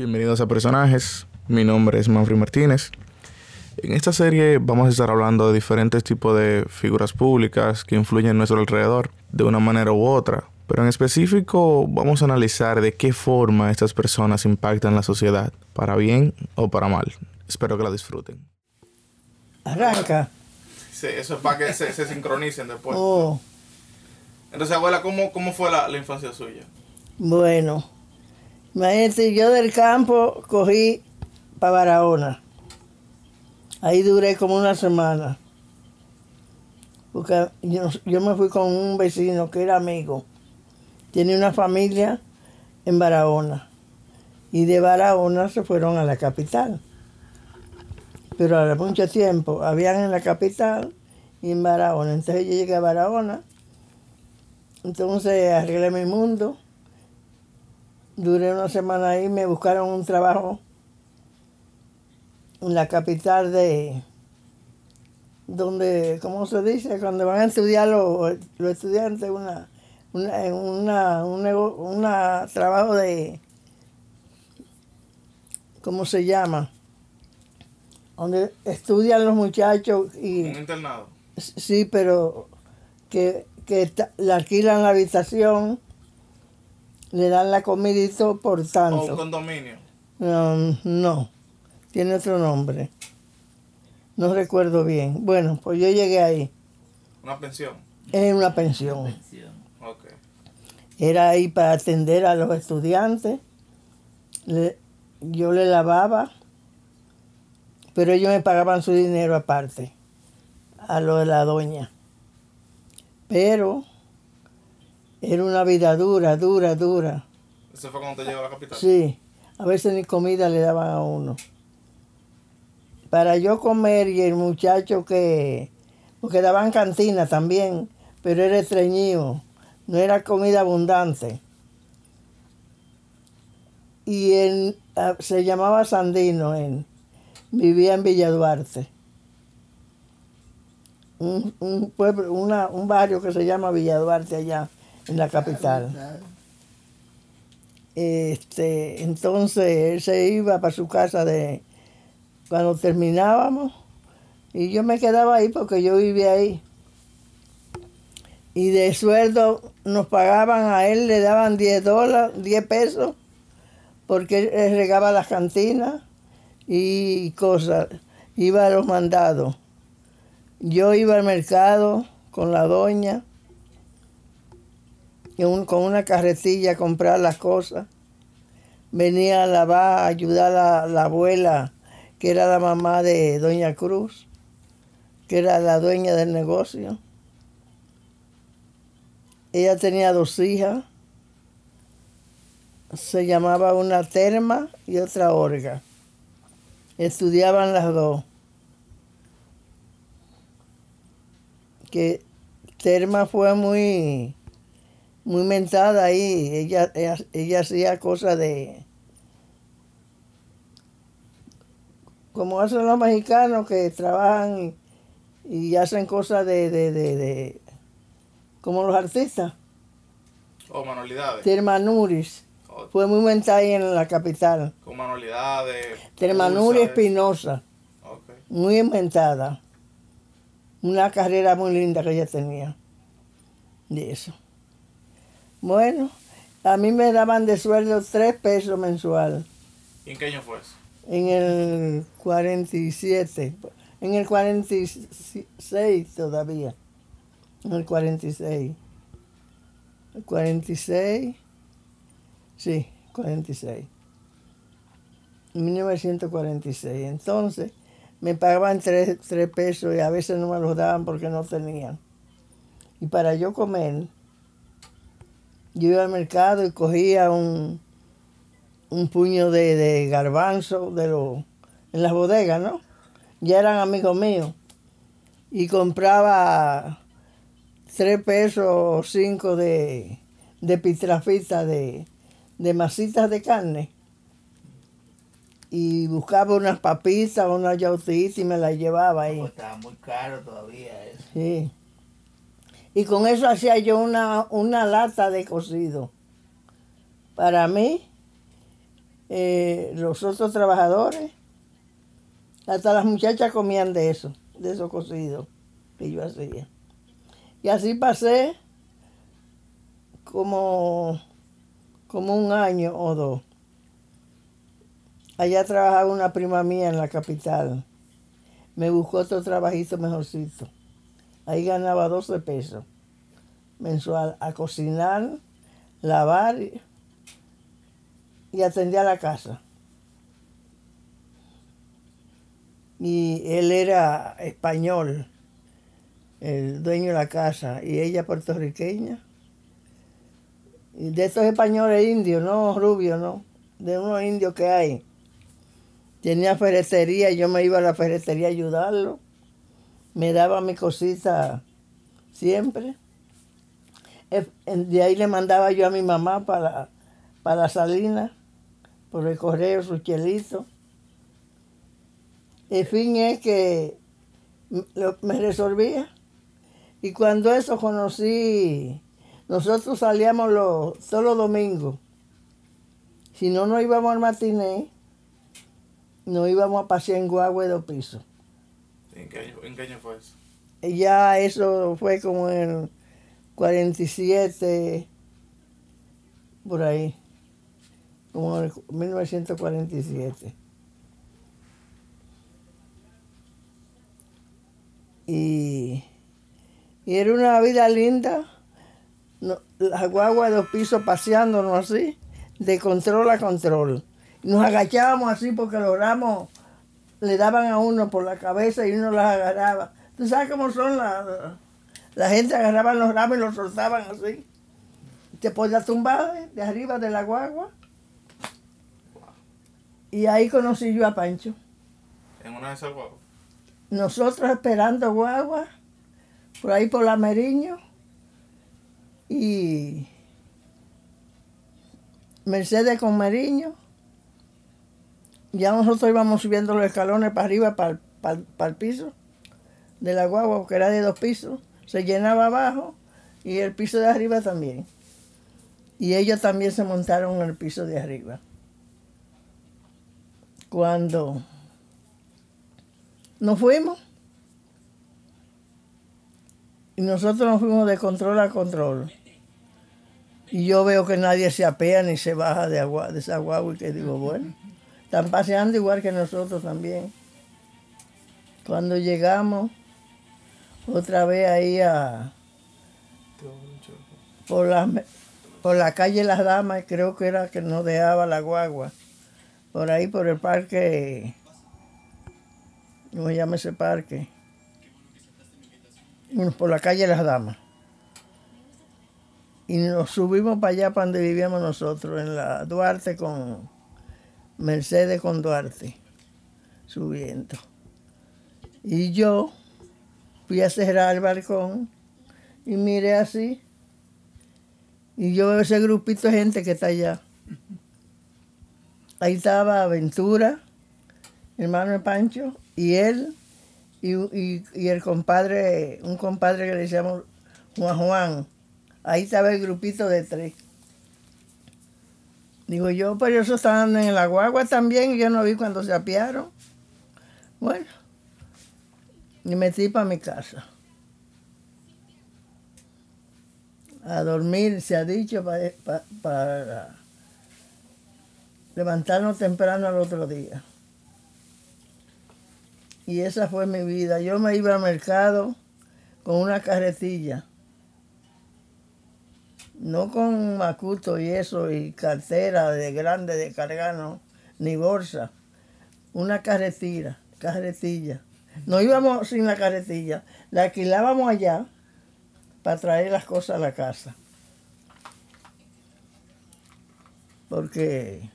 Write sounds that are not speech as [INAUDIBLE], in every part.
Bienvenidos a Personajes. Mi nombre es Manfred Martínez. En esta serie vamos a estar hablando de diferentes tipos de figuras públicas que influyen en nuestro alrededor de una manera u otra. Pero en específico vamos a analizar de qué forma estas personas impactan la sociedad, para bien o para mal. Espero que la disfruten. Arranca. Sí, eso es para que se, se sincronicen después. Oh, Entonces, abuela, ¿cómo, cómo fue la, la infancia suya? bueno. Imagínate, yo del campo cogí para Barahona. Ahí duré como una semana. Porque yo, yo me fui con un vecino que era amigo. Tiene una familia en Barahona. Y de Barahona se fueron a la capital. Pero a mucho tiempo habían en la capital y en Barahona. Entonces yo llegué a Barahona. Entonces arreglé mi mundo. Duré una semana ahí, me buscaron un trabajo en la capital de, donde, ¿cómo se dice? Cuando van a estudiar los, los estudiantes, una, una, en una, un nego- una trabajo de, ¿cómo se llama? Donde estudian los muchachos y... Un internado. Sí, pero que, que le alquilan la habitación, le dan la comida y todo por O un tanto. condominio. Um, no, tiene otro nombre. No recuerdo bien. Bueno, pues yo llegué ahí. Una pensión. Es una pensión. Ok. Era ahí para atender a los estudiantes. Le- yo le lavaba, pero ellos me pagaban su dinero aparte, a lo de la doña. Pero era una vida dura, dura, dura. ¿Eso fue cuando te llegó a la capital? Sí, a veces ni comida le daban a uno. Para yo comer y el muchacho que, porque daban cantina también, pero era estreñido, no era comida abundante. Y él ah, se llamaba Sandino, él vivía en Villa Duarte. Un, un pueblo, una, un barrio que se llama Villa Duarte allá en la capital. Este, entonces él se iba para su casa de cuando terminábamos y yo me quedaba ahí porque yo vivía ahí. Y de sueldo nos pagaban a él, le daban 10 dólares, 10 pesos, porque él- regaba las cantinas y cosas, iba a los mandados. Yo iba al mercado con la doña con una carretilla a comprar las cosas. Venía a lavar, a ayudar a la abuela, que era la mamá de Doña Cruz, que era la dueña del negocio. Ella tenía dos hijas. Se llamaba una Terma y otra Orga. Estudiaban las dos. Que Terma fue muy muy mentada ahí. Ella, ella, ella hacía cosas de. Como hacen los mexicanos que trabajan y, y hacen cosas de, de, de, de- Como los artistas. O manualidades. Termanuris. O- Fue muy mentada ahí en la capital. con manualidades. Termanuris. Espinosa. Muy inventada. Una carrera muy linda que ella tenía. De eso. Bueno, a mí me daban de sueldo tres pesos mensual. ¿Y en qué año fue eso? En el 47. En el 46 todavía. En el 46. El 46. Sí, 46. En 1946. Entonces, me pagaban tres, tres pesos y a veces no me los daban porque no tenían. Y para yo comer, yo iba al mercado y cogía un, un puño de, de garbanzo de los en las bodegas, ¿no? Ya eran amigos míos. Y compraba tres pesos o cinco de, de pitrafita, de, de masitas de carne. Y buscaba unas papitas, unas yautitas y me las llevaba ahí. Pues estaba muy caro todavía eso. Sí. Y con eso hacía yo una, una lata de cocido. Para mí eh, los otros trabajadores, hasta las muchachas comían de eso, de esos cocidos que yo hacía. Y así pasé como, como un año o dos. Allá trabajaba una prima mía en la capital. Me buscó otro trabajito mejorcito. Ahí ganaba 12 pesos mensual a cocinar, lavar y atendía la casa. Y él era español, el dueño de la casa, y ella puertorriqueña. Y de estos españoles indios, no rubios, no, de unos indios que hay. Tenía ferretería, yo me iba a la ferretería a ayudarlo. Me daba mi cosita siempre. De ahí le mandaba yo a mi mamá para, para Salinas, por el correo, su chelito. El fin es que me resolvía. Y cuando eso conocí, nosotros salíamos los, todos los domingos. Si no nos íbamos al matiné, nos íbamos a pasear en guagua de dos pisos. ¿En qué, año, ¿En qué año fue eso? Ya eso fue como en 47, por ahí, como en 1947. Y, y era una vida linda, no, las guaguas de dos pisos paseándonos así, de control a control. Nos agachábamos así porque los ramos le daban a uno por la cabeza y uno las agarraba. ¿Tú sabes cómo son las... La gente agarraba los ramos y los soltaban así. Te podías tumbar de arriba de la guagua. Y ahí conocí yo a Pancho. ¿En una de esas guaguas? Nosotros esperando guagua, por ahí por la Meriño. Y Mercedes con Meriño. Ya nosotros íbamos subiendo los escalones para arriba, para, para el piso de la guagua, porque era de dos pisos. Se llenaba abajo y el piso de arriba también. Y ellos también se montaron en el piso de arriba. Cuando nos fuimos, y nosotros nos fuimos de control a control. Y yo veo que nadie se apea ni se baja de, agua, de esa guagua y que digo, bueno, están paseando igual que nosotros también. Cuando llegamos, otra vez ahí a, por la, por la calle Las Damas, creo que era que nos dejaba la guagua. Por ahí, por el parque, ¿cómo se llama ese parque? Por la calle Las Damas. Y nos subimos para allá, para donde vivíamos nosotros, en la Duarte con Mercedes con Duarte, subiendo. Y yo fui a cerrar el balcón y miré así. Y yo veo ese grupito de gente que está allá. Ahí estaba Aventura, hermano de Pancho, y él, y, y, el compadre, un compadre que le decíamos Juan Juan. Ahí estaba el grupito de tres. Digo yo, pero ellos estaban en la guagua también y yo no vi cuando se apiaron. Bueno, y metí para mi casa. A dormir, se ha dicho, para, levantarnos temprano al otro día. Y esa fue mi vida. Yo me iba al mercado con una carretilla. No con macuto y eso, y cartera de grande de cargar, ni bolsa. Una carretilla, carretilla no íbamos sin la carretilla, la alquilábamos allá para traer las cosas a la casa. Porque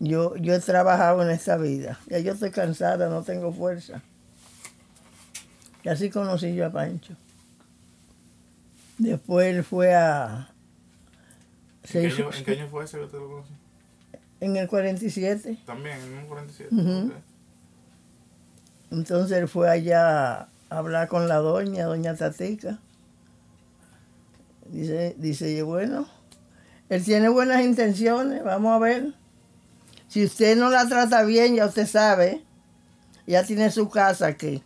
yo, yo he trabajado en esta vida. Ya yo estoy cansada, no tengo fuerza. Y así conocí yo a Pancho. Después él fue a... ¿En, qué año, fue ese que te lo conocí? En el 47. También, en el 47. Entonces él fue allá a hablar con la doña, doña Tatica. Dice, dice, bueno, Él tiene buenas intenciones, vamos a ver. Si usted no la trata bien, ya usted sabe. Ya tiene su casa aquí.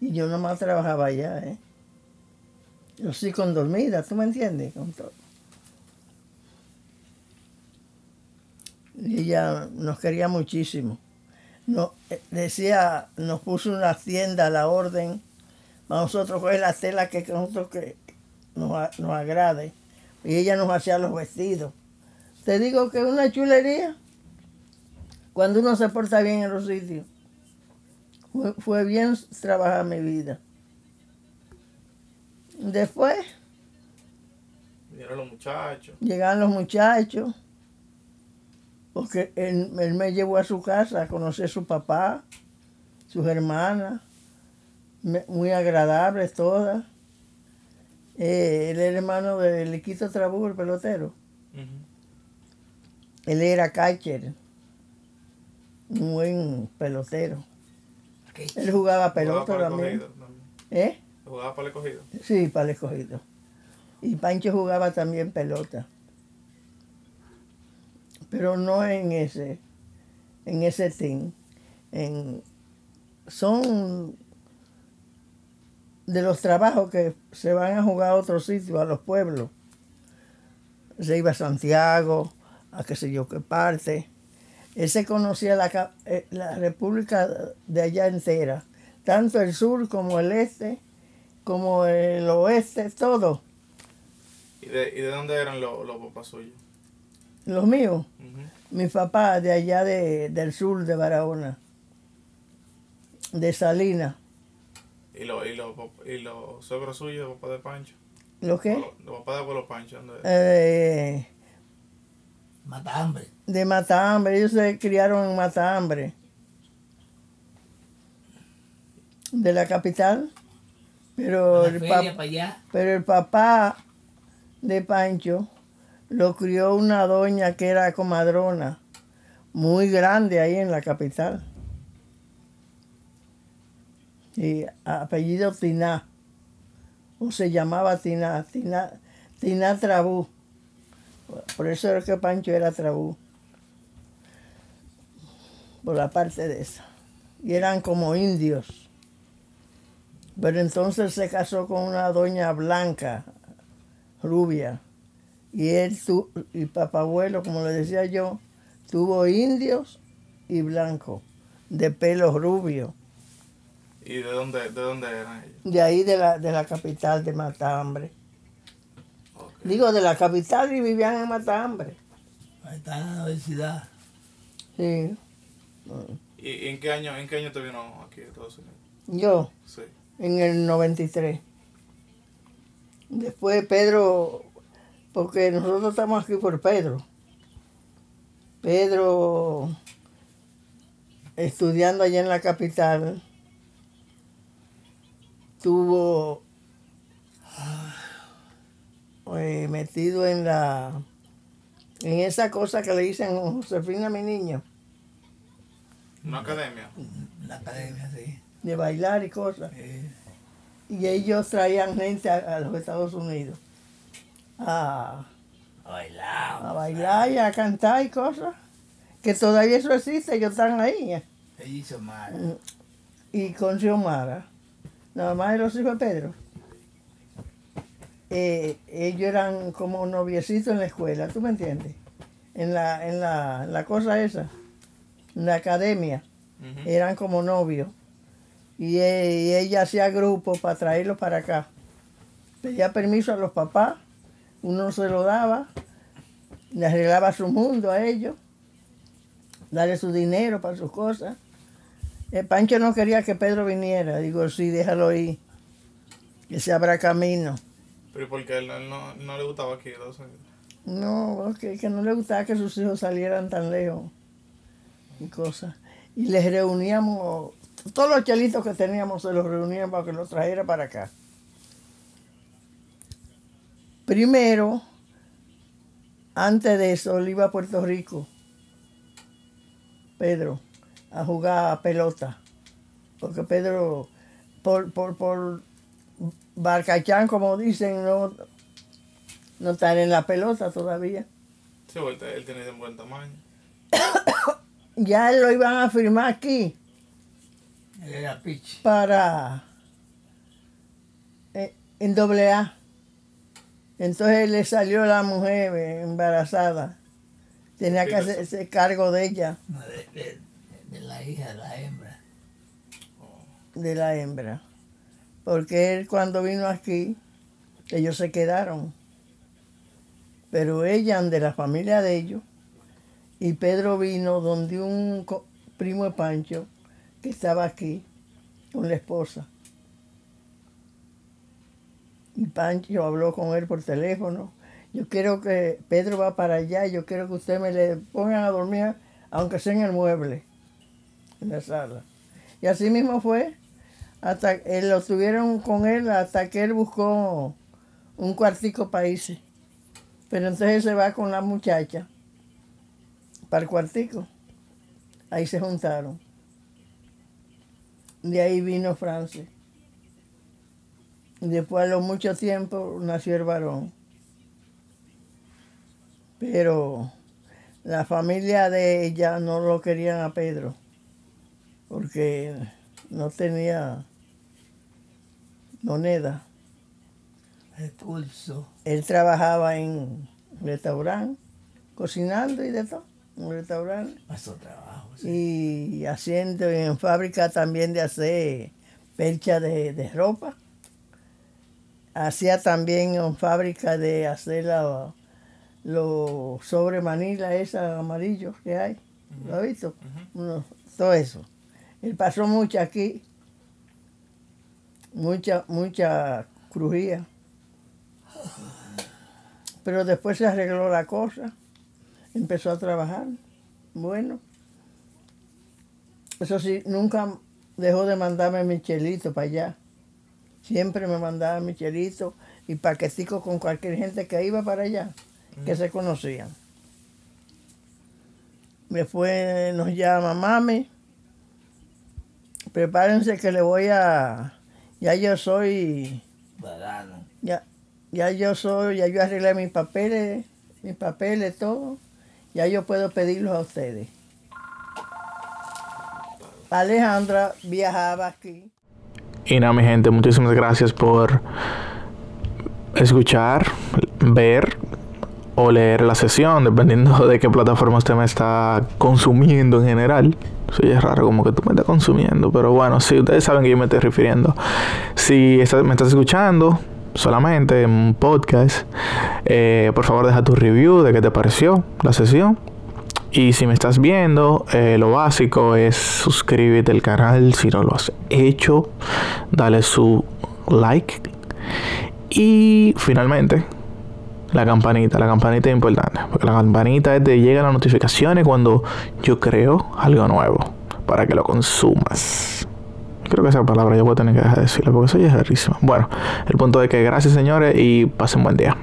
Y yo nomás trabajaba allá, ¿eh? Yo sí con dormida, ¿tú me entiendes? Con todo. Y ella nos quería muchísimo. No, eh, decía, nos puso una tienda a la orden para nosotros coger la tela que nosotros que nos, nos agrade. Y ella nos hacía los vestidos. Te digo que es una chulería cuando uno se porta bien en los sitios. Fue, fue bien trabajar mi vida. Después Vinieron los muchachos. llegaron los muchachos, porque él, él me llevó a su casa a conocer a su papá, sus hermanas, muy agradables todas. Eh, él era hermano de Liquito Trabú, el pelotero. Él era catcher, un buen pelotero. Él jugaba pelota también. también. ¿Eh? Jugaba para el escogido. Sí, para el escogido. Y Pancho jugaba también pelota. Pero no en ese, en ese team. En, son de los trabajos que se van a jugar a otros sitios, a los pueblos. Se iba a Santiago, a qué sé yo qué parte. Él se conocía la, eh, la república de allá entera, tanto el sur como el este, como el oeste, todo. ¿Y de, y de dónde eran los, los papás suyos? Los míos, Ujú. mi papá de allá de, del sur de Barahona, de Salinas. ¿Y los y los y los suegros suyos, papá de Pancho? ¿Lo qué? Los, los papás de abuelo Pancho, ¿dónde? Eh, Mata hambre. de Matambre, ellos se criaron en Matambre. De la capital. Pero el, feria allá. pero el papá de Pancho lo crió una doña que era comadrona, muy grande ahí en la capital. Y apellido Tiná, o se llamaba Tiná, Tiná, Tiná Trabú. Por eso era que Pancho era Trabú. Por la parte de esa. Y eran como indios. Pero entonces se casó con una doña blanca, rubia. Y él, tu, y papabuelo, como le decía yo, tuvo indios y blancos, de pelo rubio. ¿Y de dónde, de dónde eran ellos? De ahí de la, de la capital de Matambre. Ok. Digo, de la capital y vivían en Matambre. Ahí está la universidad. Sí. ¿Y, y en qué año en qué año te vino aquí a Estados Unidos? Yo, Sí. En el 93. Después Pedro, porque nosotros estamos aquí por Pedro. Pedro, estudiando allá en la capital, estuvo eh, metido en la en esa cosa que le dicen Josefina mi niño, ¿Una academia? La academia, sí. De bailar y cosas. Eh, Y ellos traían gente a, a los Estados Unidos a, a bailar. a bailar y a cantar y cosas. Que todavía eso existe, ellos están ahí. Ella hizo mal. Y con Xiomara, nada más de los hijos de Pedro. eh, ellos eran como noviecitos en la escuela, ¿tú me entiendes? En la, en la, la cosa esa, en la academia, eran como novios. Y, e- y ella hacía grupos para traerlos para acá. Pedía permiso a los papás, uno se lo daba, le arreglaba su mundo a ellos, darle su dinero para sus cosas. El Pancho no quería que Pedro viniera. Digo, sí, déjalo ir, que se abra camino. Pero ¿y por qué él, él no, no le gustaba aquí a Estados Unidos? No, que, que no le gustaba que sus hijos salieran tan lejos y cosas. Y les reuníamos, todos los chelitos que teníamos se los reunían para que los trajera para acá. Primero, antes de eso, él iba a Puerto Rico, Pedro, a jugar pelota. Porque Pedro, por, por, por Barcachán, como dicen, no, no están en la pelota todavía. Sí, él tiene un buen tamaño. [COUGHS] Ya lo iban a firmar aquí Él era pitch. para eh, en doble A. Entonces le salió la mujer embarazada. Tenía que hacerse cargo de ella, No, de, de- de la hija, de la hembra. de la hembra. Porque él cuando vino aquí, ellos se quedaron. Pero ella, de la familia de ellos, y Pedro vino donde un primo de Pancho estaba aquí con la esposa. Y Pancho habló con él por teléfono. Yo quiero que Pedro va para allá, yo quiero que usted me le pongan a dormir, aunque sea en el mueble, en la sala. Y así mismo fue, hasta eh, lo tuvieron con él hasta que él buscó un cuartico irse. Pero entonces se va con la muchacha para el cuartico. Ahí se juntaron. De ahí vino Francis. Después de mucho tiempo nació el varón. Pero la familia de ella no lo querían a Pedro porque no tenía moneda. Recurso. Él trabajaba en restaurante, cocinando y de todo, en un restaurante. Pasó trabajo. Sí. Y haciendo en fábrica también de hacer percha de, de ropa. Hacía también en fábrica de hacer la- los sobre manila, esos amarillos que hay. ¿Lo has visto? Todo eso. Él pasó mucho aquí. Mucha, mucha crujía. Pero después se arregló la cosa. Empezó a trabajar. Bueno. Eso sí, nunca dejó de mandarme Michelito para allá. Siempre me mandaba Michelito y paqueticos con cualquier gente que iba para allá, que se conocían. Después nos llama mami. Prepárense que le voy a. Ya yo soy. Ya, ya yo soy. Ya yo arreglé mis papeles. Mis papeles, todo. Ya yo puedo pedirlos a ustedes. Alejandra viajaba aquí. Y nada, mi gente, muchísimas gracias por escuchar, ver o leer la sesión, dependiendo de qué plataforma usted me está consumiendo en general. Sí, es raro como que tú me estás consumiendo, pero bueno, sí, ustedes saben que yo me estoy refiriendo. Si estás- me estás escuchando solamente en un podcast, eh, por favor deja tu review de qué te pareció la sesión. Y si me estás viendo, eh, lo básico es suscríbete al canal si no lo has hecho. Dale su like. Y finalmente, la campanita. La campanita es importante. Porque la campanita es de llega las notificaciones cuando yo creo algo nuevo. Para que lo consumas. Creo que esa palabra yo voy a tener que dejar de decirla porque soy es rarísima. Bueno, el punto es que gracias señores y pasen buen día.